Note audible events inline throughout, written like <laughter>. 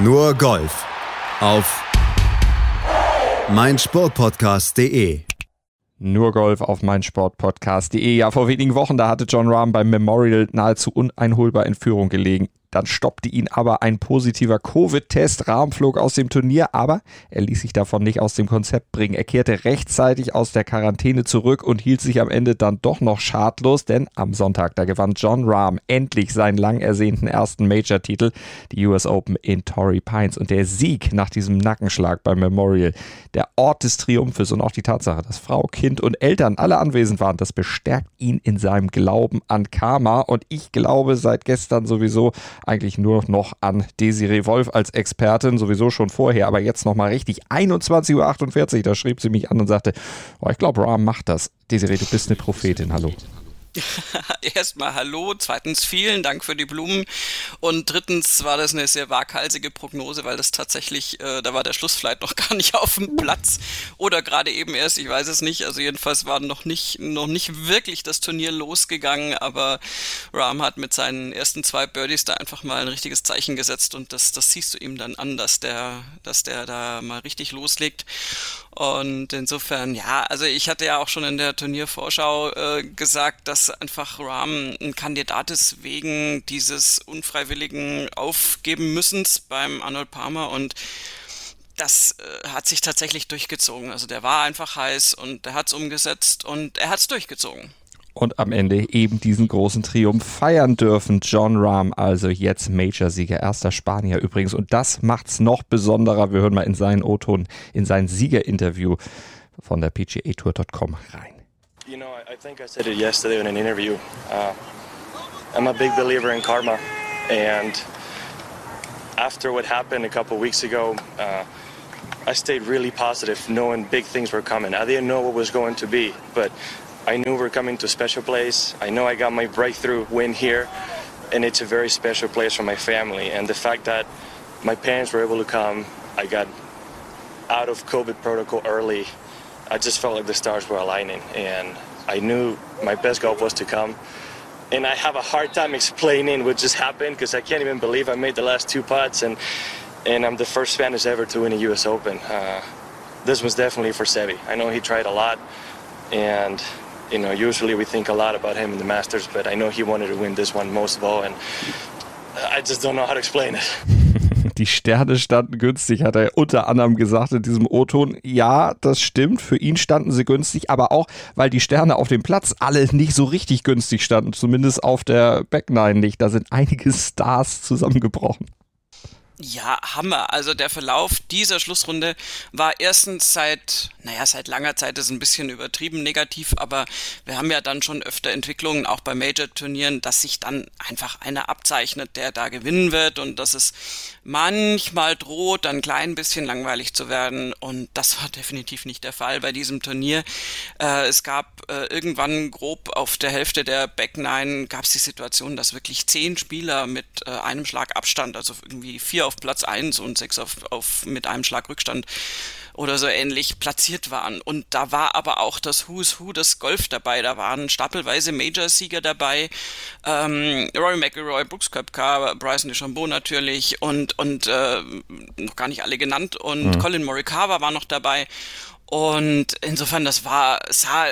Nur Golf auf meinsportpodcast.de. Nur Golf auf meinsportpodcast.de. Ja, vor wenigen Wochen, da hatte John Rahm beim Memorial nahezu uneinholbar in Führung gelegen. Dann stoppte ihn aber ein positiver Covid-Test. Rahm flog aus dem Turnier, aber er ließ sich davon nicht aus dem Konzept bringen. Er kehrte rechtzeitig aus der Quarantäne zurück und hielt sich am Ende dann doch noch schadlos, denn am Sonntag, da gewann John Rahm endlich seinen lang ersehnten ersten Major-Titel, die US Open in Torrey Pines. Und der Sieg nach diesem Nackenschlag beim Memorial, der Ort des Triumphes und auch die Tatsache, dass Frau, Kind und Eltern alle anwesend waren, das bestärkt ihn in seinem Glauben an Karma. Und ich glaube seit gestern sowieso, eigentlich nur noch an Desiree Wolf als Expertin, sowieso schon vorher, aber jetzt nochmal richtig. 21.48 Uhr, da schrieb sie mich an und sagte, oh, ich glaube, Rahm macht das. Desiree, du bist eine Prophetin, hallo. <laughs> Erstmal Hallo, zweitens vielen Dank für die Blumen und drittens war das eine sehr waghalsige Prognose, weil das tatsächlich, äh, da war der Schluss vielleicht noch <laughs> gar nicht auf dem Platz oder gerade eben erst, ich weiß es nicht. Also jedenfalls war noch nicht, noch nicht wirklich das Turnier losgegangen, aber Rahm hat mit seinen ersten zwei Birdies da einfach mal ein richtiges Zeichen gesetzt und das, das siehst du ihm dann an, dass der, dass der da mal richtig loslegt. Und insofern, ja, also ich hatte ja auch schon in der Turniervorschau äh, gesagt, dass einfach Rahm ein Kandidat ist wegen dieses unfreiwilligen Aufgeben müssens beim Arnold Palmer und das äh, hat sich tatsächlich durchgezogen. Also der war einfach heiß und der hat es umgesetzt und er hat es durchgezogen und am Ende eben diesen großen Triumph feiern dürfen. John Rahm, also jetzt Major-Sieger, erster Spanier übrigens. Und das macht's noch besonderer. Wir hören mal in seinen O-Ton, in sein Siegerinterview von der PGA-Tour.com rein. You know, I think I said it yesterday in an interview. Uh, I'm a big believer in karma. And after what happened a couple weeks ago, uh, I stayed really positive, knowing big things were coming. I didn't know what was going to be, but I knew we're coming to a special place. I know I got my breakthrough win here, and it's a very special place for my family. And the fact that my parents were able to come, I got out of COVID protocol early. I just felt like the stars were aligning, and I knew my best golf was to come. And I have a hard time explaining what just happened because I can't even believe I made the last two putts, and and I'm the first Spanish ever to win a U.S. Open. Uh, this was definitely for Sevi. I know he tried a lot, and you know, usually we think a lot about him in the Masters, but I know he wanted to win this one most of all, and I just don't know how to explain it. Die Sterne standen günstig, hat er unter anderem gesagt in diesem O-Ton. Ja, das stimmt. Für ihn standen sie günstig, aber auch, weil die Sterne auf dem Platz alle nicht so richtig günstig standen. Zumindest auf der Back Nine nicht. Da sind einige Stars zusammengebrochen. Ja, Hammer. Also der Verlauf dieser Schlussrunde war erstens seit, naja, seit langer Zeit ist ein bisschen übertrieben negativ, aber wir haben ja dann schon öfter Entwicklungen, auch bei Major-Turnieren, dass sich dann einfach einer abzeichnet, der da gewinnen wird und dass es manchmal droht, ein klein bisschen langweilig zu werden und das war <laughs> definitiv nicht der Fall bei diesem Turnier. Äh, es gab äh, irgendwann grob auf der Hälfte der Back Nine gab es die Situation, dass wirklich zehn Spieler mit äh, einem Schlag Abstand, also irgendwie vier auf Platz 1 und 6 auf, auf mit einem Schlag Rückstand oder so ähnlich platziert waren. Und da war aber auch das Who's Who des Golf dabei. Da waren stapelweise Major-Sieger dabei. Ähm, Rory McIlroy, Brooks Koepka, Bryson DeChambeau natürlich und, und äh, noch gar nicht alle genannt. Und mhm. Colin Morikawa war noch dabei. Und insofern, das war, sah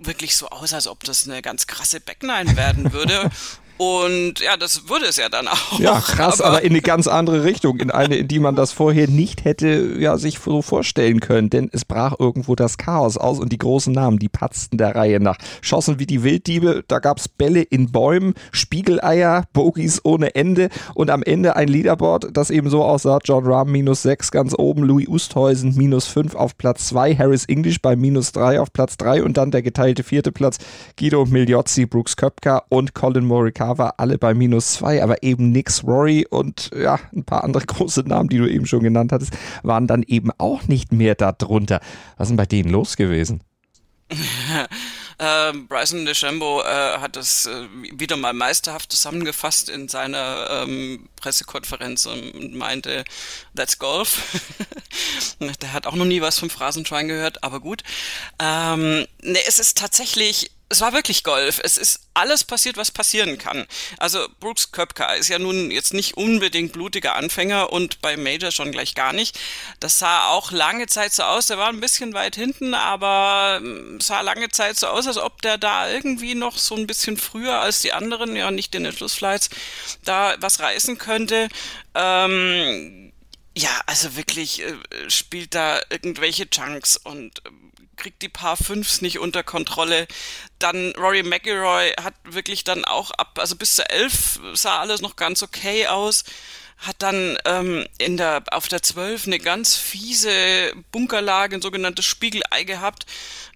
wirklich so aus, als ob das eine ganz krasse Backnine werden würde. <laughs> Und ja, das würde es ja dann auch. Ja, <laughs> krass, aber, aber, in eine ganz andere Richtung, in eine, in die man das vorher nicht hätte ja, sich so vorstellen können. Denn es brach irgendwo das Chaos aus und die großen Namen, die patzten der Reihe nach. Schossen wie die Wilddiebe, da gab es Bälle in Bäumen, Spiegeleier, Bogies ohne Ende und am Ende ein Leaderboard, das eben so aussah. John Rahm minus 6 ganz oben, Louis Oosthuizen minus 5 auf Platz 2, Harris English bei minus 3 auf Platz 3 und dann der geteilte vierte Platz, Guido Migliozzi, Brooks Köpka und Colin Morikawa war alle bei minus zwei, aber eben Nix Rory und ja, ein paar andere <laughs> große Namen, die du eben schon genannt hattest, waren dann eben auch nicht mehr darunter. Was ist denn bei denen los gewesen? <laughs> äh, Bryson DeChambeau äh, hat das äh, wieder mal meisterhaft zusammengefasst in seiner ähm, Pressekonferenz und meinte, that's Golf. <laughs> Der hat auch noch nie was vom Phrasenschwein gehört, aber gut. Ähm, ne, es ist tatsächlich es war wirklich Golf. Es ist alles passiert, was passieren kann. Also Brooks Köpka ist ja nun jetzt nicht unbedingt blutiger Anfänger und bei Major schon gleich gar nicht. Das sah auch lange Zeit so aus. Der war ein bisschen weit hinten, aber ähm, sah lange Zeit so aus, als ob der da irgendwie noch so ein bisschen früher als die anderen, ja nicht den Schlussflights, da was reißen könnte. Ähm, ja, also wirklich äh, spielt da irgendwelche Chunks und äh, kriegt die Paar Fünfs nicht unter Kontrolle. Dann Rory McIlroy hat wirklich dann auch ab, also bis zur Elf sah alles noch ganz okay aus hat dann ähm, in der auf der 12 eine ganz fiese Bunkerlage, ein sogenanntes Spiegelei gehabt,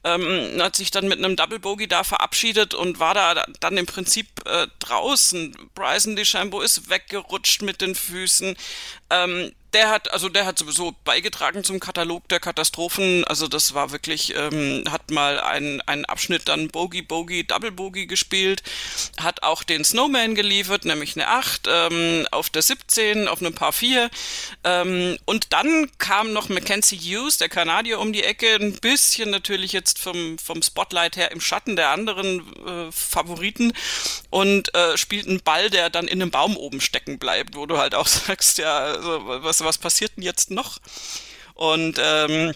ähm, hat sich dann mit einem Double Bogey da verabschiedet und war da dann im Prinzip äh, draußen. Bryson DeChambeau ist weggerutscht mit den Füßen. Ähm, der hat, also der hat sowieso beigetragen zum Katalog der Katastrophen. Also das war wirklich, ähm, hat mal einen, einen Abschnitt dann Bogey, Bogey, Double Bogey gespielt, hat auch den Snowman geliefert, nämlich eine 8 ähm, auf der 17, auf einem Paar 4. Ähm, und dann kam noch Mackenzie Hughes, der Kanadier, um die Ecke, ein bisschen natürlich jetzt vom, vom Spotlight her im Schatten der anderen äh, Favoriten und äh, spielt einen Ball, der dann in einem Baum oben stecken bleibt, wo du halt auch <laughs> sagst, ja, also, was, was passiert denn jetzt noch? Und ähm,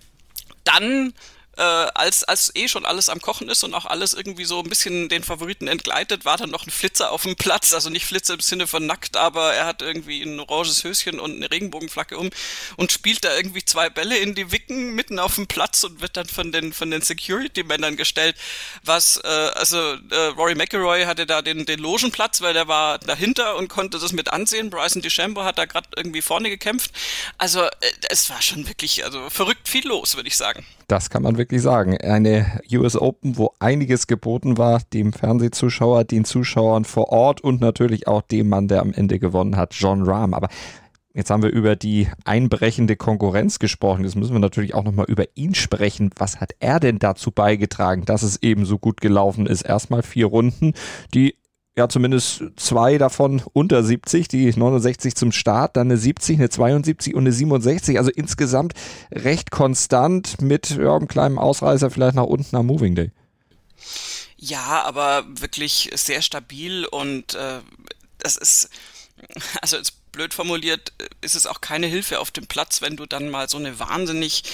dann äh, als, als eh schon alles am Kochen ist und auch alles irgendwie so ein bisschen den Favoriten entgleitet, war dann noch ein Flitzer auf dem Platz. Also nicht Flitzer im Sinne von nackt, aber er hat irgendwie ein oranges Höschen und eine Regenbogenflagge um und spielt da irgendwie zwei Bälle in die Wicken mitten auf dem Platz und wird dann von den, von den Security-Männern gestellt. Was, äh, also äh, Rory McIlroy hatte da den, den Logenplatz, weil der war dahinter und konnte das mit ansehen. Bryson DeChambeau hat da gerade irgendwie vorne gekämpft. Also äh, es war schon wirklich, also verrückt viel los, würde ich sagen. Das kann man wirklich sagen. Eine US Open, wo einiges geboten war, dem Fernsehzuschauer, den Zuschauern vor Ort und natürlich auch dem Mann, der am Ende gewonnen hat, John Rahm. Aber Jetzt haben wir über die einbrechende Konkurrenz gesprochen. Jetzt müssen wir natürlich auch nochmal über ihn sprechen. Was hat er denn dazu beigetragen, dass es eben so gut gelaufen ist? Erstmal vier Runden, die ja zumindest zwei davon unter 70, die 69 zum Start, dann eine 70, eine 72 und eine 67. Also insgesamt recht konstant mit ja, einem kleinen Ausreißer vielleicht nach unten am Moving Day. Ja, aber wirklich sehr stabil und äh, das ist, also jetzt blöd formuliert, äh, ist es auch keine Hilfe auf dem Platz, wenn du dann mal so eine wahnsinnig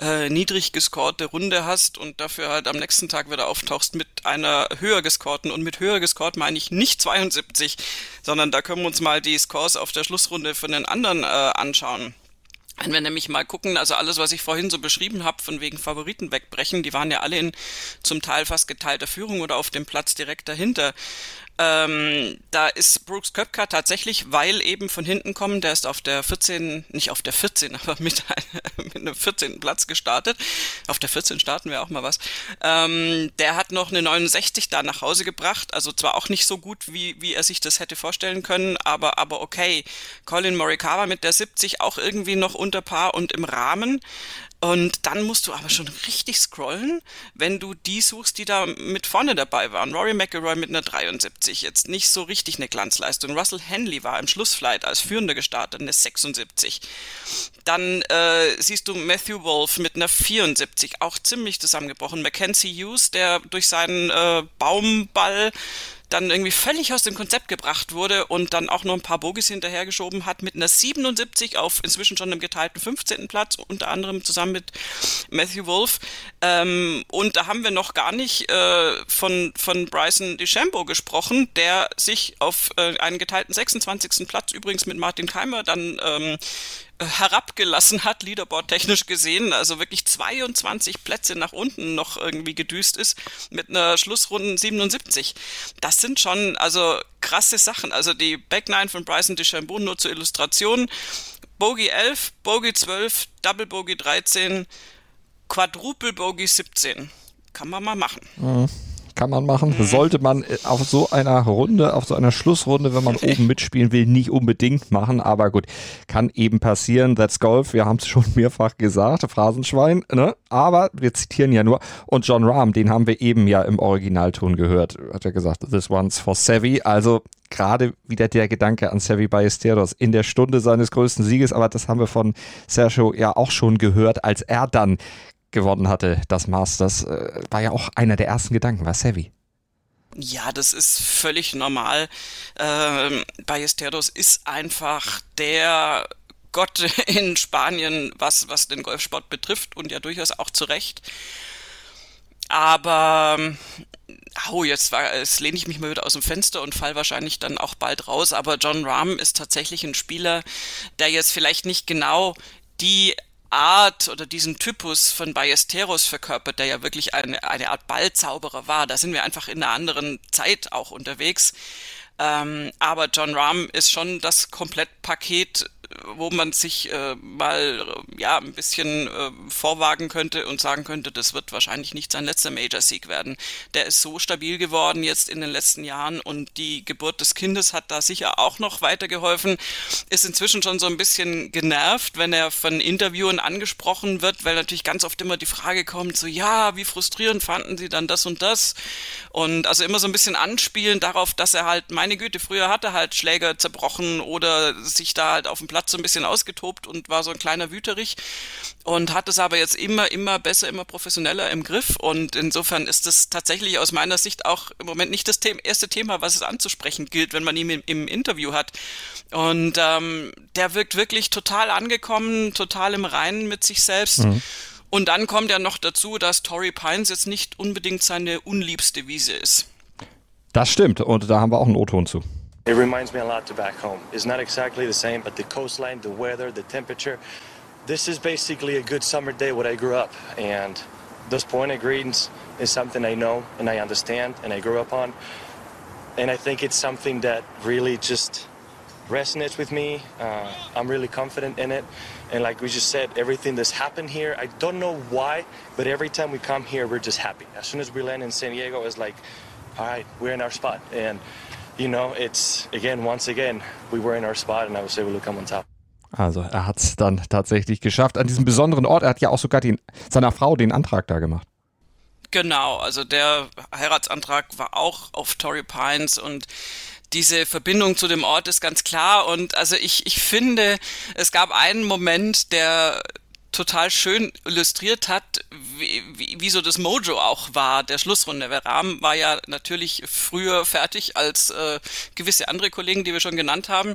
äh, niedrig gescorte Runde hast und dafür halt am nächsten Tag wieder auftauchst mit einer höher gescorten. Und mit höher gescored meine ich nicht 72, sondern da können wir uns mal die Scores auf der Schlussrunde von den anderen äh, anschauen. Wenn wir nämlich mal gucken, also alles, was ich vorhin so beschrieben habe, von wegen Favoriten wegbrechen, die waren ja alle in zum Teil fast geteilter Führung oder auf dem Platz direkt dahinter. Ähm, da ist Brooks Köpka tatsächlich, weil eben von hinten kommen, der ist auf der 14, nicht auf der 14, aber mit, <laughs> mit einem 14. Platz gestartet. Auf der 14 starten wir auch mal was. Ähm, der hat noch eine 69 da nach Hause gebracht, also zwar auch nicht so gut, wie, wie er sich das hätte vorstellen können, aber, aber okay. Colin Morikawa mit der 70 auch irgendwie noch unter Paar und im Rahmen. Und dann musst du aber schon richtig scrollen, wenn du die suchst, die da mit vorne dabei waren. Rory McIlroy mit einer 73, jetzt nicht so richtig eine Glanzleistung. Russell Henley war im Schlussflight als Führender gestartet, eine 76. Dann äh, siehst du Matthew Wolf mit einer 74, auch ziemlich zusammengebrochen. Mackenzie Hughes, der durch seinen äh, Baumball dann irgendwie völlig aus dem Konzept gebracht wurde und dann auch noch ein paar Bogies hinterhergeschoben hat mit einer 77 auf inzwischen schon einem geteilten 15. Platz, unter anderem zusammen mit Matthew Wolf. Ähm, und da haben wir noch gar nicht äh, von, von Bryson DeChambeau gesprochen, der sich auf äh, einen geteilten 26. Platz übrigens mit Martin Keimer dann ähm, herabgelassen hat, Leaderboard technisch gesehen, also wirklich 22 Plätze nach unten noch irgendwie gedüst ist mit einer Schlussrunde 77. Das sind schon also krasse Sachen. Also die Back 9 von Bryson DeChambeau nur zur Illustration. Bogey 11, Bogey 12, Double Bogey 13, Quadruple Bogey 17. Kann man mal machen. Mhm kann man machen. Mhm. Sollte man äh, auf so einer Runde, auf so einer Schlussrunde, wenn man oben mitspielen will, nicht unbedingt machen. Aber gut, kann eben passieren. That's Golf. Wir haben es schon <laughs> mehrfach gesagt. Phrasenschwein. Ne? Aber wir zitieren ja nur. Und John Rahm, den haben wir eben ja im Originalton gehört. Hat er gesagt, this one's for Savvy. Also gerade wieder der Gedanke an Savvy Ballesteros in der Stunde seines größten Sieges. Aber das haben wir von Sergio ja auch schon gehört, als er dann gewonnen hatte, das Masters, äh, war ja auch einer der ersten Gedanken, war Savvy. Ja, das ist völlig normal. Ähm, Ballesteros ist einfach der Gott <laughs> in Spanien, was, was den Golfsport betrifft und ja durchaus auch zu Recht. Aber oh, jetzt, war, jetzt lehne ich mich mal wieder aus dem Fenster und fall wahrscheinlich dann auch bald raus. Aber John Rahm ist tatsächlich ein Spieler, der jetzt vielleicht nicht genau die Art oder diesen Typus von Ballesteros verkörpert, der ja wirklich eine, eine Art Ballzauberer war. Da sind wir einfach in einer anderen Zeit auch unterwegs. Ähm, aber John Rahm ist schon das Komplettpaket wo man sich äh, mal ja ein bisschen äh, vorwagen könnte und sagen könnte, das wird wahrscheinlich nicht sein letzter Major-Sieg werden. Der ist so stabil geworden jetzt in den letzten Jahren und die Geburt des Kindes hat da sicher auch noch weitergeholfen. Ist inzwischen schon so ein bisschen genervt, wenn er von Interviewern angesprochen wird, weil natürlich ganz oft immer die Frage kommt, so ja, wie frustrierend fanden Sie dann das und das? Und also immer so ein bisschen anspielen darauf, dass er halt, meine Güte, früher hatte halt Schläger zerbrochen oder sich da halt auf dem Platz hat so ein bisschen ausgetobt und war so ein kleiner Wüterich und hat es aber jetzt immer, immer besser, immer professioneller im Griff. Und insofern ist es tatsächlich aus meiner Sicht auch im Moment nicht das The erste Thema, was es anzusprechen gilt, wenn man ihn im, im Interview hat. Und ähm, der wirkt wirklich total angekommen, total im Reinen mit sich selbst. Mhm. Und dann kommt ja noch dazu, dass Tory Pines jetzt nicht unbedingt seine unliebste Wiese ist. Das stimmt und da haben wir auch einen O-Ton zu. It reminds me a lot to back home. It's not exactly the same, but the coastline, the weather, the temperature. This is basically a good summer day where I grew up. And those pointed greens is something I know and I understand and I grew up on. And I think it's something that really just resonates with me. Uh, I'm really confident in it. And like we just said, everything that's happened here, I don't know why, but every time we come here, we're just happy. As soon as we land in San Diego, it's like, all right, we're in our spot. And you know, it's again, once again, we were in our spot and I was able to come on top. Also er hat es dann tatsächlich geschafft an diesem besonderen Ort. Er hat ja auch sogar den, seiner Frau den Antrag da gemacht. Genau, also der Heiratsantrag war auch auf Torrey Pines und diese Verbindung zu dem Ort ist ganz klar. Und also ich, ich finde, es gab einen Moment, der total schön illustriert hat, wie, wie, wie so das Mojo auch war, der Schlussrunde. Weil Rahm war ja natürlich früher fertig als äh, gewisse andere Kollegen, die wir schon genannt haben,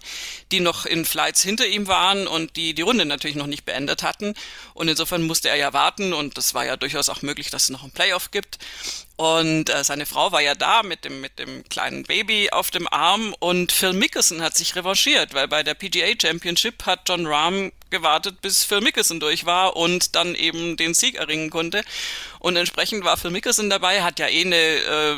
die noch in Flights hinter ihm waren und die die Runde natürlich noch nicht beendet hatten. Und insofern musste er ja warten und das war ja durchaus auch möglich, dass es noch ein Playoff gibt. Und äh, seine Frau war ja da mit dem, mit dem kleinen Baby auf dem Arm und Phil Mickelson hat sich revanchiert, weil bei der PGA Championship hat John Rahm gewartet, bis Phil Mickelson durch war und dann eben den Sieg erringen konnte. Und entsprechend war Phil Mickelson dabei, hat ja eh eine, äh,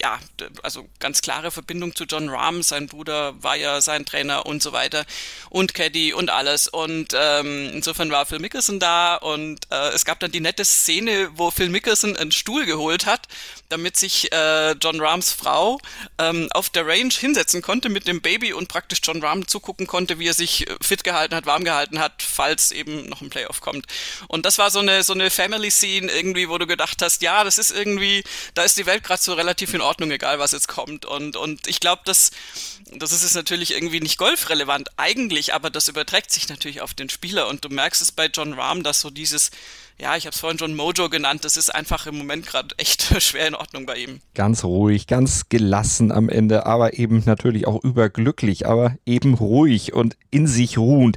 ja, also ganz klare Verbindung zu John Rahm. Sein Bruder war ja sein Trainer und so weiter und Caddy und alles. Und ähm, insofern war Phil Mickelson da und äh, es gab dann die nette Szene, wo Phil Mickelson einen Stuhl geholt hat damit sich äh, John Rahms Frau ähm, auf der Range hinsetzen konnte mit dem Baby und praktisch John Rahm zugucken konnte, wie er sich äh, fit gehalten hat, warm gehalten hat, falls eben noch ein Playoff kommt. Und das war so eine so eine Family Scene irgendwie, wo du gedacht hast, ja, das ist irgendwie, da ist die Welt gerade so relativ in Ordnung, egal was jetzt kommt. Und und ich glaube, das das ist natürlich irgendwie nicht golfrelevant eigentlich, aber das überträgt sich natürlich auf den Spieler und du merkst es bei John Rahm, dass so dieses ja, ich habe es vorhin schon Mojo genannt, das ist einfach im Moment gerade echt <laughs> schwer in Ordnung bei ihm. Ganz ruhig, ganz gelassen am Ende, aber eben natürlich auch überglücklich, aber eben ruhig und in sich ruhend.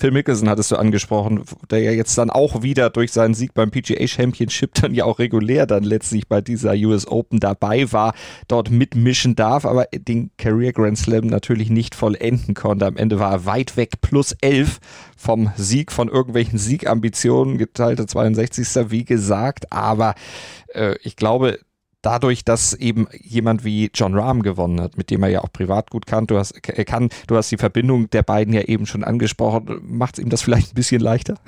Phil Mickelson hattest du angesprochen, der ja jetzt dann auch wieder durch seinen Sieg beim PGA Championship dann ja auch regulär dann letztlich bei dieser US Open dabei war, dort mitmischen darf, aber den Career Grand Slam natürlich nicht vollenden konnte. Am Ende war er weit weg plus elf vom Sieg, von irgendwelchen Siegambitionen, geteilte 62. wie gesagt, aber äh, ich glaube, dadurch, dass eben jemand wie John Rahm gewonnen hat, mit dem er ja auch privat gut kann, du hast, er kann, du hast die Verbindung der beiden ja eben schon angesprochen, macht es ihm das vielleicht ein bisschen leichter?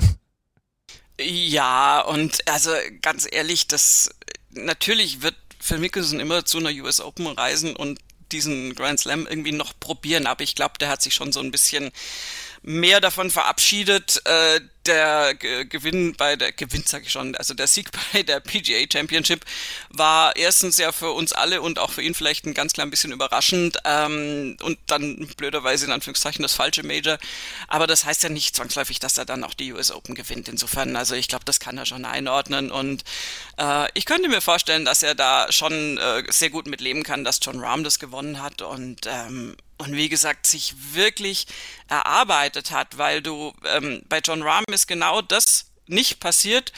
Ja, und also ganz ehrlich, das natürlich wird Phil Mickelson immer zu einer US Open reisen und diesen Grand Slam irgendwie noch probieren, aber ich glaube, der hat sich schon so ein bisschen mehr davon verabschiedet, äh, der Gewinn bei der Gewinn sage ich schon, also der Sieg <laughs> bei der PGA Championship war erstens ja für uns alle und auch für ihn vielleicht ein ganz klein bisschen überraschend ähm, und dann blöderweise in Anführungszeichen das falsche Major. Aber das heißt ja nicht zwangsläufig, dass er dann auch die US Open gewinnt. Insofern, also ich glaube, das kann er schon einordnen und äh, ich könnte mir vorstellen, dass er da schon äh, sehr gut mit leben kann, dass John Rahm das gewonnen hat und ähm, und wie gesagt sich wirklich erarbeitet hat, weil du ähm, bei John Rahm ist genau das nicht passiert,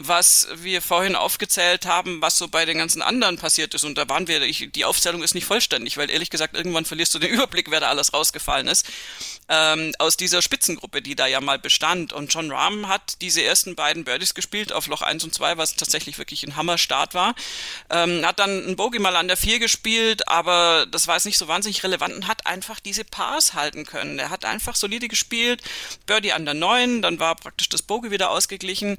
was wir vorhin aufgezählt haben, was so bei den ganzen anderen passiert ist. Und da waren wir, ich, die Aufzählung ist nicht vollständig, weil ehrlich gesagt, irgendwann verlierst du den <laughs> Überblick, wer da alles rausgefallen ist. Ähm, aus dieser Spitzengruppe, die da ja mal bestand. Und John Rahm hat diese ersten beiden Birdies gespielt auf Loch 1 und 2, was tatsächlich wirklich ein Hammerstart war. Ähm, hat dann ein Bogey mal an der 4 gespielt, aber das war jetzt nicht so wahnsinnig relevant und hat einfach diese Pars halten können. Er hat einfach solide gespielt, Birdie an der 9, dann war praktisch das Bogey wieder ausgeglichen.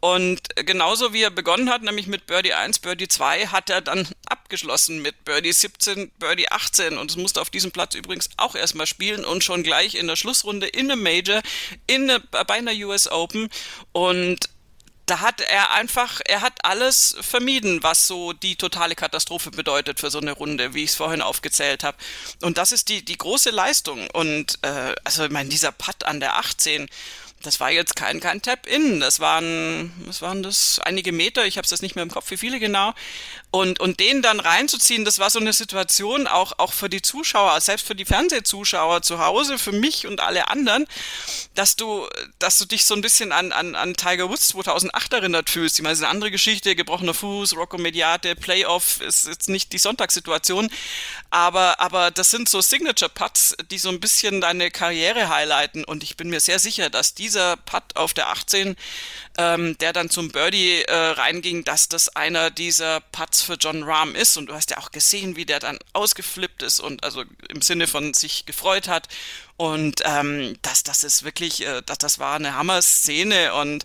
Und genauso wie er begonnen hat, nämlich mit Birdie 1, Birdie 2, hat er dann abgeschlossen mit Birdie 17, Birdie 18 und es musste auf diesem Platz übrigens auch erstmal spielen und schon gleich in der Schlussrunde in einem Major, in eine, bei einer US Open und da hat er einfach, er hat alles vermieden, was so die totale Katastrophe bedeutet für so eine Runde, wie ich es vorhin aufgezählt habe. Und das ist die, die große Leistung. Und äh, also ich meine, dieser Putt an der 18, das war jetzt kein, kein Tap-In. Das waren, was waren das? Einige Meter. Ich habe es jetzt nicht mehr im Kopf, wie viele genau. Und, und den dann reinzuziehen, das war so eine Situation auch, auch für die Zuschauer, selbst für die Fernsehzuschauer zu Hause, für mich und alle anderen, dass du, dass du dich so ein bisschen an, an, an Tiger Woods 2008 erinnert fühlst. Ich meine, das ist eine andere Geschichte, gebrochener Fuß, Rocco Mediate, Playoff ist jetzt nicht die Sonntagssituation, aber, aber das sind so Signature-Putts, die so ein bisschen deine Karriere highlighten und ich bin mir sehr sicher, dass dieser Putt auf der 18, ähm, der dann zum Birdie äh, reinging, dass das einer dieser Putts für John Rahm ist und du hast ja auch gesehen, wie der dann ausgeflippt ist und also im Sinne von sich gefreut hat und ähm, das, das ist wirklich, äh, das, das war eine Hammer-Szene und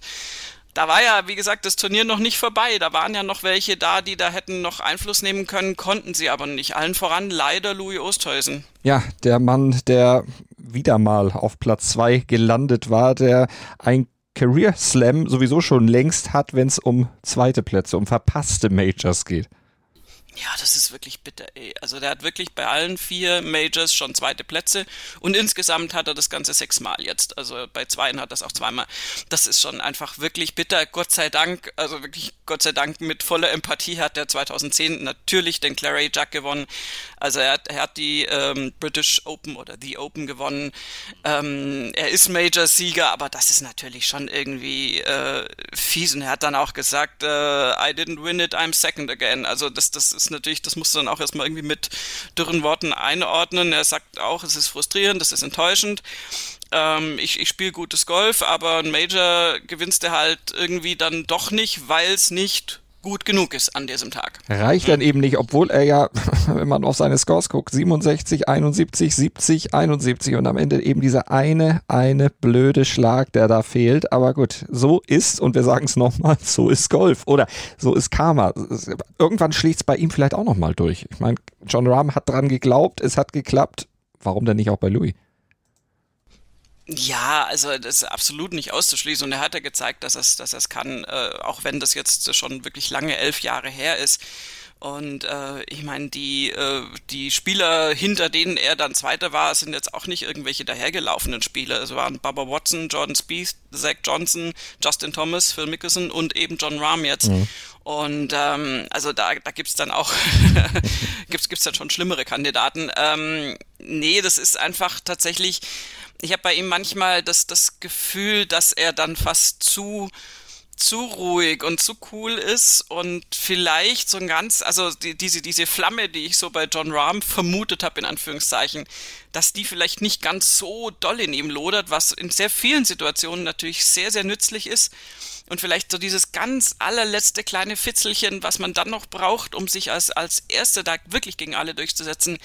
da war ja, wie gesagt, das Turnier noch nicht vorbei. Da waren ja noch welche da, die da hätten noch Einfluss nehmen können, konnten sie aber nicht. Allen voran leider Louis Oosthuizen. Ja, der Mann, der wieder mal auf Platz zwei gelandet war, der ein Career Slam sowieso schon längst hat, wenn es um zweite Plätze, um verpasste Majors geht. Ja, das ist wirklich bitter, ey. Also der hat wirklich bei allen vier Majors schon zweite Plätze und insgesamt hat er das Ganze sechsmal jetzt. Also bei zweien hat er es auch zweimal. Das ist schon einfach wirklich bitter. Gott sei Dank, also wirklich Gott sei Dank mit voller Empathie hat er 2010 natürlich den Clary Jug gewonnen. Also er hat, er hat die ähm, British Open oder The Open gewonnen. Ähm, er ist Major-Sieger, aber das ist natürlich schon irgendwie äh, fies. Und er hat dann auch gesagt, äh, I didn't win it, I'm second again. Also das, das ist natürlich, das musst du dann auch erstmal irgendwie mit dürren Worten einordnen. Er sagt auch, es ist frustrierend, das ist enttäuschend. Ähm, ich ich spiele gutes Golf, aber ein Major gewinnst du halt irgendwie dann doch nicht, weil es nicht gut genug ist an diesem Tag. Reicht dann eben nicht, obwohl er ja, <laughs> wenn man auf seine Scores guckt, 67, 71, 70, 71 und am Ende eben dieser eine, eine blöde Schlag, der da fehlt. Aber gut, so ist, und wir sagen es nochmal, <laughs> so ist Golf oder so ist Karma. Irgendwann schlägt es bei ihm vielleicht auch nochmal durch. Ich meine, John Rahm hat dran geglaubt, es hat geklappt. Warum denn nicht auch bei Louis? Ja, also das ist absolut nicht auszuschließen. Und er hat ja gezeigt, dass er es dass er's kann, äh, auch wenn das jetzt schon wirklich lange elf Jahre her ist. Und äh, ich meine, die, äh, die Spieler, hinter denen er dann Zweiter war, sind jetzt auch nicht irgendwelche dahergelaufenen Spieler. Es waren Bubba Watson, Jordan Spieth, Zach Johnson, Justin Thomas, Phil Mickelson und eben John Rahm jetzt. Mhm. Und ähm, also da, da gibt's dann auch <laughs> gibt's, gibt's dann schon schlimmere Kandidaten. Ähm, nee, das ist einfach tatsächlich, ich habe bei ihm manchmal das, das Gefühl, dass er dann fast zu zu ruhig und zu cool ist und vielleicht so ein ganz, also die, diese, diese Flamme, die ich so bei John Rahm vermutet habe, in Anführungszeichen, dass die vielleicht nicht ganz so doll in ihm lodert, was in sehr vielen Situationen natürlich sehr, sehr nützlich ist und vielleicht so dieses ganz allerletzte kleine Fitzelchen, was man dann noch braucht, um sich als, als Erster da wirklich gegen alle durchzusetzen,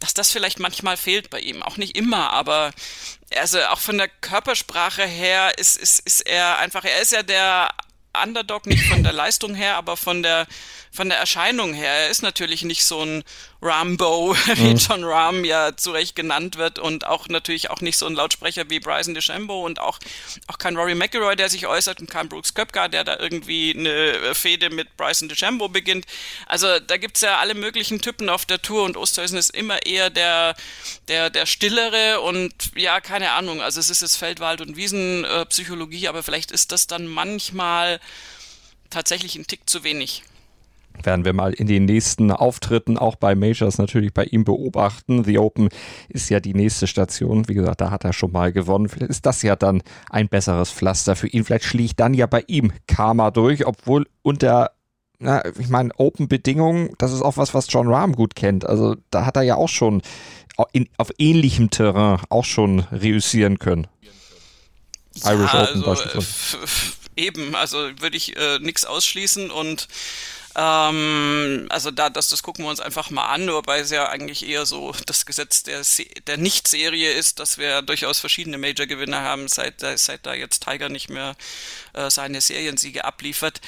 dass das vielleicht manchmal fehlt bei ihm. Auch nicht immer, aber also auch von der Körpersprache her ist, ist, ist er einfach, er ist ja der Underdog, nicht von der Leistung her, aber von der, von der Erscheinung her. Er ist natürlich nicht so ein Rambo, <laughs> wie mhm. John Rahm ja zu Recht genannt wird und auch natürlich auch nicht so ein Lautsprecher wie Bryson DeChambeau und auch, auch kein Rory McIlroy, der sich äußert und kein Brooks Köpka, der da irgendwie eine Fehde mit Bryson DeChambeau beginnt. Also da gibt's ja alle möglichen Typen auf der Tour und Osterhausen ist immer eher der, der, der stillere und ja, keine Ahnung, also es ist jetzt Feldwald- und Wiesenpsychologie, aber vielleicht ist das dann manchmal tatsächlich ein Tick zu wenig werden wir mal in den nächsten Auftritten auch bei Majors natürlich bei ihm beobachten. The Open ist ja die nächste Station. Wie gesagt, da hat er schon mal gewonnen. Vielleicht ist das ja dann ein besseres Pflaster für ihn. Vielleicht schlägt dann ja bei ihm Karma durch, obwohl unter na, ich meine, Open-Bedingungen, das ist auch was, was John Rahm gut kennt. Also da hat er ja auch schon in, auf ähnlichem Terrain auch schon reüssieren können. Ja, Irish Open also, beispielsweise. Eben, also würde ich äh, nichts ausschließen und ähm, also da, das, das gucken wir uns einfach mal an, wobei es ja eigentlich eher so das Gesetz der, der Nicht-Serie ist, dass wir durchaus verschiedene Major-Gewinner haben, seit, seit da jetzt Tiger nicht mehr äh, seine Seriensiege abliefert.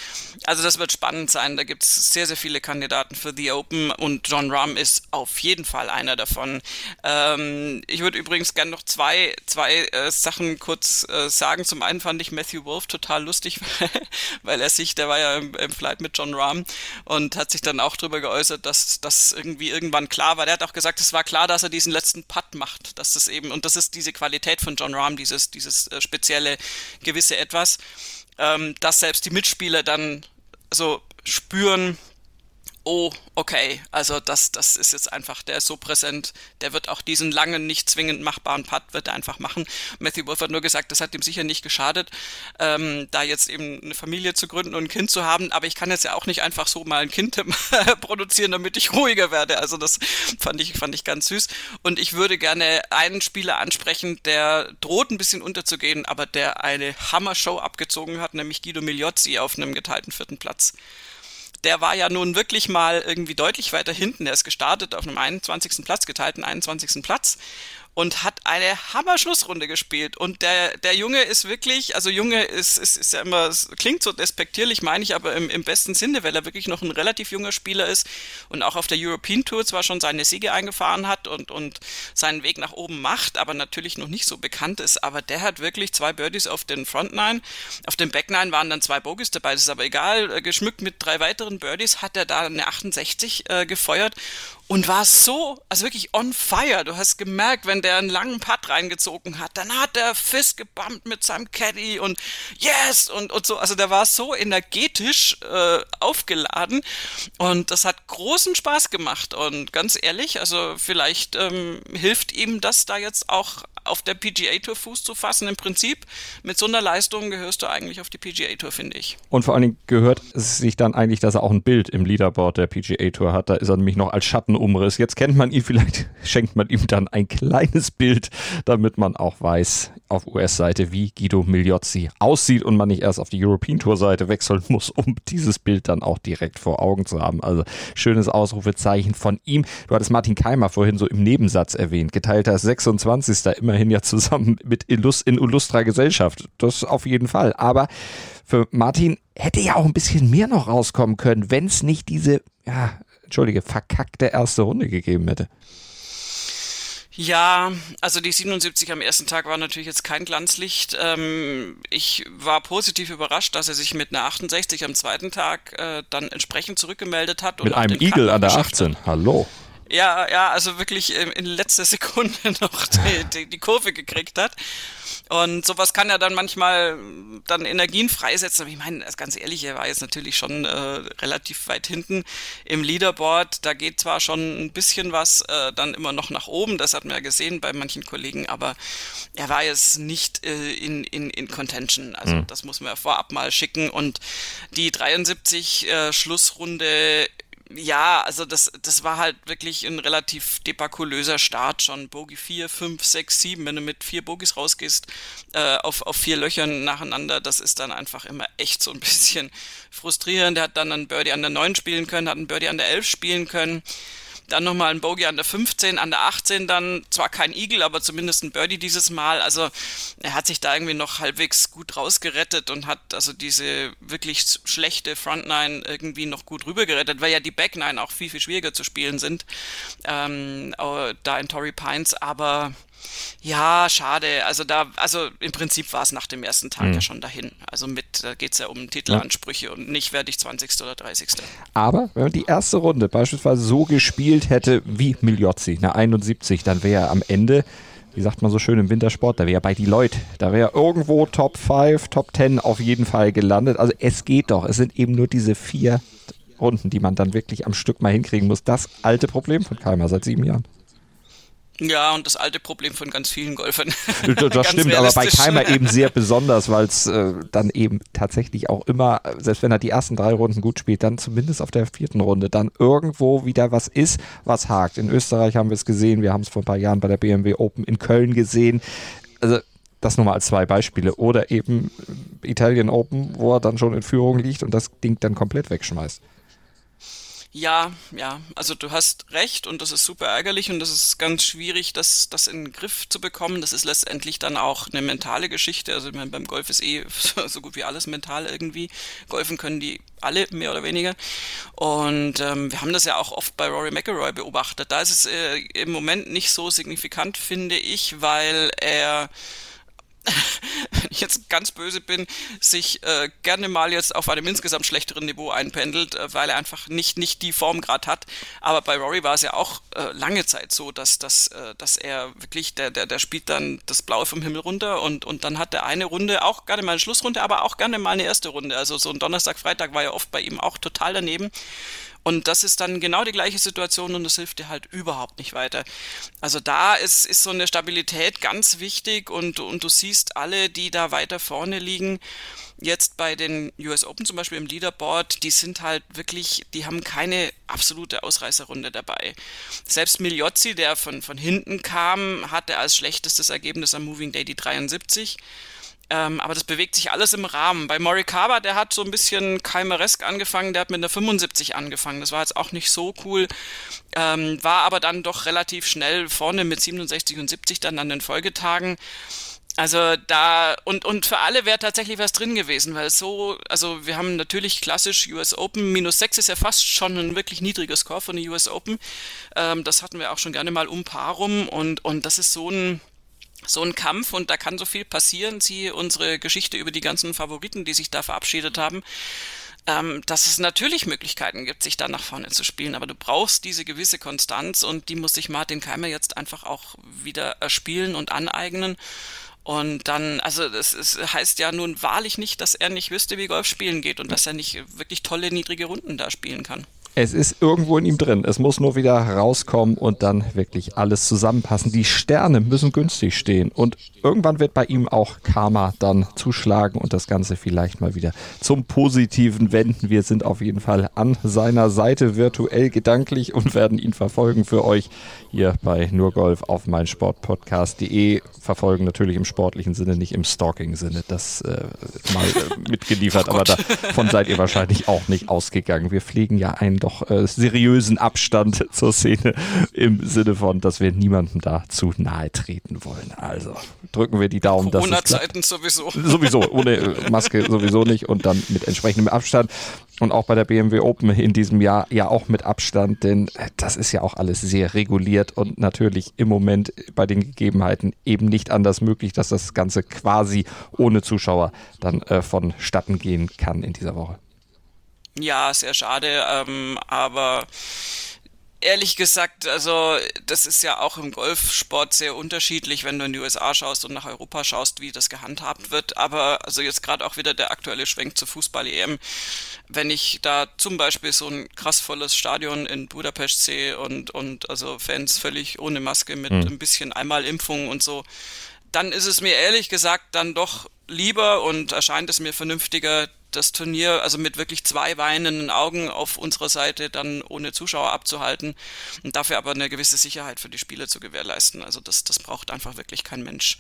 Also das wird spannend sein. Da gibt es sehr, sehr viele Kandidaten für The Open und John Rahm ist auf jeden Fall einer davon. Ähm, ich würde übrigens gerne noch zwei, zwei äh, Sachen kurz äh, sagen. Zum einen fand ich Matthew Wolf total lustig, <laughs> weil er sich, der war ja im, im Flight mit John Rahm und hat sich dann auch darüber geäußert, dass das irgendwie irgendwann klar war. Der hat auch gesagt, es war klar, dass er diesen letzten Putt macht, dass das eben, und das ist diese Qualität von John Rahm, dieses, dieses äh, spezielle gewisse Etwas, ähm, dass selbst die Mitspieler dann so spüren, oh, okay, also das, das ist jetzt einfach, der ist so präsent, der wird auch diesen langen, nicht zwingend machbaren Putt, wird er einfach machen. Matthew Wolf hat nur gesagt, das hat ihm sicher nicht geschadet, ähm, da jetzt eben eine Familie zu gründen und ein Kind zu haben, aber ich kann jetzt ja auch nicht einfach so mal ein Kind <laughs> produzieren, damit ich ruhiger werde. Also das fand ich, fand ich ganz süß. Und ich würde gerne einen Spieler ansprechen, der droht ein bisschen unterzugehen, aber der eine Hammer-Show abgezogen hat, nämlich Guido Migliozzi auf einem geteilten vierten Platz der war ja nun wirklich mal irgendwie deutlich weiter hinten. Der ist gestartet auf einem 21. Platz, geteilten 21. Platz und hat eine Hammer-Schlussrunde gespielt. Und der, der Junge ist wirklich, also Junge ist, ist, ist ja immer, klingt so despektierlich, meine ich, aber im, im besten Sinne, weil er wirklich noch ein relativ junger Spieler ist und auch auf der European Tour zwar schon seine Siege eingefahren hat und, und seinen Weg nach oben macht, aber natürlich noch nicht so bekannt ist. Aber der hat wirklich zwei Birdies auf den Front Nine. Auf dem Back Nine waren dann zwei Bogies dabei, das ist aber egal. Äh, geschmückt mit drei weiteren Birdies hat er da eine 68 äh, gefeuert und war so, also wirklich on fire. Du hast gemerkt, wenn der einen langen Putt reingezogen hat, dann hat der Fist gebumpt mit seinem Caddy und yes und, und so. Also der war so energetisch äh, aufgeladen und das hat großen Spaß gemacht. Und ganz ehrlich, also vielleicht ähm, hilft ihm das da jetzt auch auf der PGA Tour Fuß zu fassen. Im Prinzip mit so einer Leistung gehörst du eigentlich auf die PGA Tour, finde ich. Und vor allen Dingen gehört es sich dann eigentlich, dass er auch ein Bild im Leaderboard der PGA Tour hat. Da ist er nämlich noch als Schattenumriss. Jetzt kennt man ihn, <laughs> vielleicht schenkt man ihm dann ein kleines Bild, damit man auch weiß auf US-Seite, wie Guido Migliozzi aussieht und man nicht erst auf die European Tour Seite wechseln muss, um dieses Bild dann auch direkt vor Augen zu haben. Also schönes Ausrufezeichen von ihm. Du hattest Martin Keimer vorhin so im Nebensatz erwähnt. Geteilter 26. immer immerhin ja zusammen mit Illus in Illustra Gesellschaft. Das auf jeden Fall. Aber für Martin hätte ja auch ein bisschen mehr noch rauskommen können, wenn es nicht diese, ja, entschuldige, verkackte erste Runde gegeben hätte. Ja, also die 77 am ersten Tag war natürlich jetzt kein Glanzlicht. Ähm, ich war positiv überrascht, dass er sich mit einer 68 am zweiten Tag äh, dann entsprechend zurückgemeldet hat. mit einem Igel an der 18. Hat. Hallo. Ja, ja, also wirklich in letzter Sekunde <laughs> noch die, die, die Kurve gekriegt hat. Und sowas kann ja dann manchmal dann Energien freisetzen. Aber ich meine, ganz ehrlich, er war jetzt natürlich schon äh, relativ weit hinten im Leaderboard. Da geht zwar schon ein bisschen was äh, dann immer noch nach oben, das hat man ja gesehen bei manchen Kollegen, aber er war jetzt nicht äh, in, in, in Contention. Also mhm. das muss man ja vorab mal schicken. Und die 73 äh, Schlussrunde ja, also das, das war halt wirklich ein relativ debakulöser Start schon. Bogie 4, 5, 6, 7, wenn du mit vier Bogies rausgehst, äh, auf, auf vier Löchern nacheinander, das ist dann einfach immer echt so ein <laughs> bisschen frustrierend. Der hat dann einen Birdie an der 9 spielen können, hat einen Birdie an der 11 spielen können. Dann nochmal ein Bogey an der 15, an der 18 dann zwar kein Eagle, aber zumindest ein Birdie dieses Mal. Also er hat sich da irgendwie noch halbwegs gut rausgerettet und hat also diese wirklich schlechte Front Nine irgendwie noch gut rübergerettet, weil ja die Back Nine auch viel, viel schwieriger zu spielen sind, ähm, da in Torrey Pines. Aber ja, schade. Also da, also im Prinzip war es nach dem ersten Tag mhm. ja schon dahin. Also mit, da geht es ja um Titelansprüche ja. und nicht werde ich 20. oder 30. Aber wenn man die erste Runde beispielsweise so gespielt hätte wie Migliozzi, eine 71, dann wäre er am Ende wie sagt man so schön im Wintersport, da wäre er bei Deloitte. Da wäre er irgendwo Top 5, Top 10 auf jeden Fall gelandet. Also es geht doch. Es sind eben nur diese vier Runden, die man dann wirklich am Stück mal hinkriegen muss. Das alte Problem von Keimer seit sieben Jahren. Ja, und das alte Problem von ganz vielen Golfern. <laughs> Das stimmt, aber bei Keimer <laughs> eben sehr besonders, weil es äh, dann eben tatsächlich auch immer, selbst wenn er die ersten drei Runden gut spielt, dann zumindest auf der vierten Runde dann irgendwo wieder was ist, was hakt. In Österreich haben wir es gesehen, wir haben es vor ein paar Jahren bei der BMW Open in Köln gesehen. Also das nur mal als zwei Beispiele. Oder eben Italien Open, wo er dann schon in Führung liegt und das Ding dann komplett wegschmeißt. Ja, ja, also du hast recht und das ist super ärgerlich und das ist ganz schwierig, das, das in den Griff zu bekommen. Das ist letztendlich dann auch eine mentale Geschichte. Also ich meine, beim Golf ist eh <laughs> so gut wie alles mental irgendwie. Golfen können die alle mehr oder weniger. Und ähm, wir haben das ja auch oft bei Rory McIlroy beobachtet. Da ist es äh, im Moment nicht so signifikant, finde ich, weil er <laughs> wenn ich jetzt ganz böse bin, sich äh, gerne mal jetzt auf einem insgesamt schlechteren Niveau einpendelt, äh, weil er einfach nicht, nicht die Form gerade hat. Aber bei Rory war es ja auch äh, lange Zeit so, dass, dass, äh, dass er wirklich, der, der, der spielt dann das Blaue vom Himmel runter und, und dann hat er eine Runde, auch gerne mal eine Schlussrunde, aber auch gerne mal eine erste Runde. Also so ein Donnerstag, Freitag war ja oft bei ihm auch total daneben. Und das ist dann genau die gleiche Situation und das hilft dir halt überhaupt nicht weiter. Also da ist, ist so eine Stabilität ganz wichtig und, und du siehst alle, die da weiter vorne liegen, jetzt bei den US Open zum Beispiel im Leaderboard, die sind halt wirklich, die haben keine absolute Ausreißerrunde dabei. Selbst Migliozzi, der von, von hinten kam, hatte als schlechtestes Ergebnis am Moving Day die 73. Ähm, aber das bewegt sich alles im Rahmen. Bei Morikawa, der hat so ein bisschen Keimeresk angefangen, der hat mit einer 75 angefangen. Das war jetzt auch nicht so cool, ähm, war aber dann doch relativ schnell vorne mit 67 und 70 dann an den Folgetagen. Also da und und für alle wäre tatsächlich was drin gewesen, weil so, also wir haben natürlich klassisch US Open minus 6 ist ja fast schon ein wirklich niedriger Score von der US Open. Ähm, das hatten wir auch schon gerne mal um Paar rum und und das ist so ein so ein Kampf und da kann so viel passieren. Sie unsere Geschichte über die ganzen Favoriten, die sich da verabschiedet haben. Ähm, dass es natürlich Möglichkeiten gibt, sich da nach vorne zu spielen, aber du brauchst diese gewisse Konstanz und die muss sich Martin Keimer jetzt einfach auch wieder erspielen und aneignen. Und dann, also das ist, heißt ja nun wahrlich nicht, dass er nicht wüsste, wie Golf spielen geht und dass er nicht wirklich tolle niedrige Runden da spielen kann. Es ist irgendwo in ihm drin. Es muss nur wieder rauskommen und dann wirklich alles zusammenpassen. Die Sterne müssen günstig stehen und irgendwann wird bei ihm auch Karma dann zuschlagen und das Ganze vielleicht mal wieder zum Positiven wenden. Wir sind auf jeden Fall an seiner Seite virtuell gedanklich und werden ihn verfolgen für euch hier bei Nurgolf auf meinsportpodcast.de. Verfolgen natürlich im sportlichen Sinne, nicht im Stalking-Sinne. Das äh, mal äh, mitgeliefert, <laughs> oh aber davon seid ihr wahrscheinlich auch nicht ausgegangen. Wir pflegen ja einen doch äh, seriösen Abstand <laughs> zur Szene im Sinne von, dass wir niemandem da zu nahe treten wollen. Also drücken wir die Daumen. Corona-Zeiten sowieso. <laughs> Sowieso, ohne äh, Maske sowieso nicht und dann mit entsprechendem Abstand. Und auch bei der BMW Open in diesem Jahr ja auch mit Abstand, denn das ist ja auch alles sehr reguliert und natürlich im Moment bei den Gegebenheiten eben nicht anders möglich, dass das Ganze quasi ohne Zuschauer dann äh, vonstatten gehen kann in dieser Woche. Ja, sehr schade, ähm, aber ehrlich gesagt, also das ist ja auch im Golfsport sehr unterschiedlich, wenn du in die USA schaust und nach Europa schaust, wie das gehandhabt wird. Aber also jetzt gerade auch wieder der aktuelle Schwenk zur Fußball-EM. Wenn ich da zum Beispiel so ein krass volles Stadion in Budapest sehe und, und also Fans völlig ohne Maske mit mhm. ein bisschen Einmalimpfung und so, dann ist es mir ehrlich gesagt dann doch lieber und erscheint es mir vernünftiger, das Turnier, also mit wirklich zwei weinenden Augen auf unserer Seite dann ohne Zuschauer abzuhalten und dafür aber eine gewisse Sicherheit für die Spieler zu gewährleisten. Also das, das braucht einfach wirklich kein Mensch.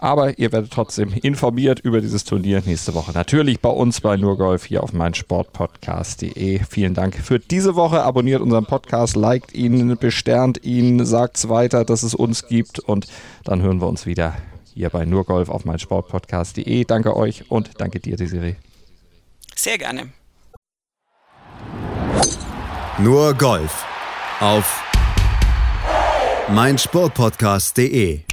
Aber ihr werdet trotzdem informiert über dieses Turnier nächste Woche. Natürlich bei uns bei Nurgolf hier auf meinsportpodcast.de. Vielen Dank für diese Woche. Abonniert unseren Podcast, liked ihn, besternt ihn, sagt es weiter, dass es uns gibt. Und dann hören wir uns wieder hier bei Nurgolf auf meinsportpodcast.de. Danke euch und danke dir, Desiree. Sehr gerne. Nur Golf auf meinsportpodcast.de